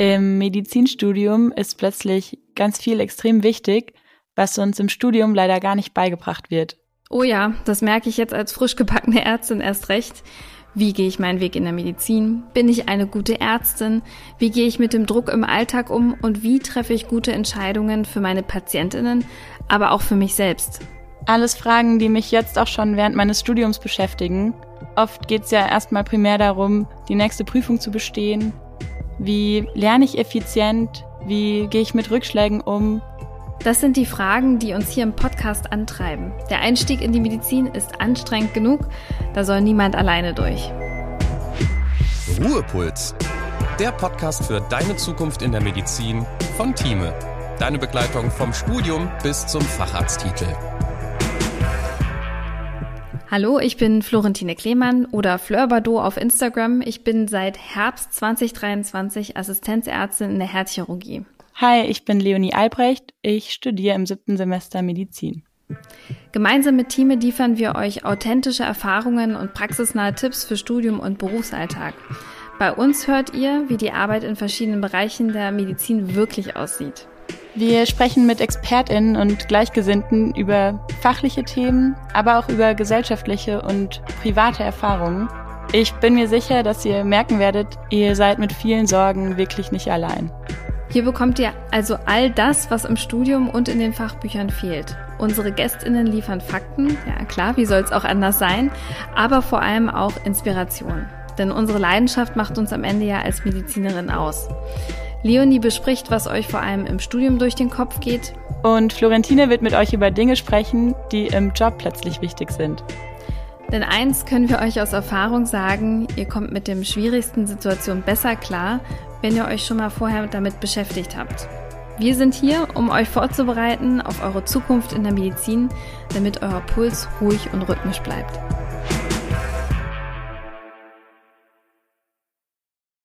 Im Medizinstudium ist plötzlich ganz viel extrem wichtig, was uns im Studium leider gar nicht beigebracht wird. Oh ja, das merke ich jetzt als frisch gebackene Ärztin erst recht. Wie gehe ich meinen Weg in der Medizin? Bin ich eine gute Ärztin? Wie gehe ich mit dem Druck im Alltag um? Und wie treffe ich gute Entscheidungen für meine Patientinnen, aber auch für mich selbst? Alles Fragen, die mich jetzt auch schon während meines Studiums beschäftigen. Oft geht es ja erstmal primär darum, die nächste Prüfung zu bestehen. Wie lerne ich effizient? Wie gehe ich mit Rückschlägen um? Das sind die Fragen, die uns hier im Podcast antreiben. Der Einstieg in die Medizin ist anstrengend genug, da soll niemand alleine durch. Ruhepuls. Der Podcast für deine Zukunft in der Medizin von Thieme. Deine Begleitung vom Studium bis zum Facharzttitel. Hallo, ich bin Florentine Klemann oder Fleur Bardot auf Instagram. Ich bin seit Herbst 2023 Assistenzärztin in der Herzchirurgie. Hi, ich bin Leonie Albrecht. Ich studiere im siebten Semester Medizin. Gemeinsam mit Team liefern wir euch authentische Erfahrungen und praxisnahe Tipps für Studium und Berufsalltag. Bei uns hört ihr, wie die Arbeit in verschiedenen Bereichen der Medizin wirklich aussieht. Wir sprechen mit ExpertInnen und Gleichgesinnten über fachliche Themen, aber auch über gesellschaftliche und private Erfahrungen. Ich bin mir sicher, dass ihr merken werdet, ihr seid mit vielen Sorgen wirklich nicht allein. Hier bekommt ihr also all das, was im Studium und in den Fachbüchern fehlt. Unsere Gästinnen liefern Fakten, ja klar, wie soll es auch anders sein, aber vor allem auch Inspiration. Denn unsere Leidenschaft macht uns am Ende ja als Medizinerin aus. Leonie bespricht, was euch vor allem im Studium durch den Kopf geht. Und Florentine wird mit euch über Dinge sprechen, die im Job plötzlich wichtig sind. Denn eins können wir euch aus Erfahrung sagen, ihr kommt mit dem schwierigsten Situation besser klar, wenn ihr euch schon mal vorher damit beschäftigt habt. Wir sind hier, um euch vorzubereiten auf eure Zukunft in der Medizin, damit euer Puls ruhig und rhythmisch bleibt.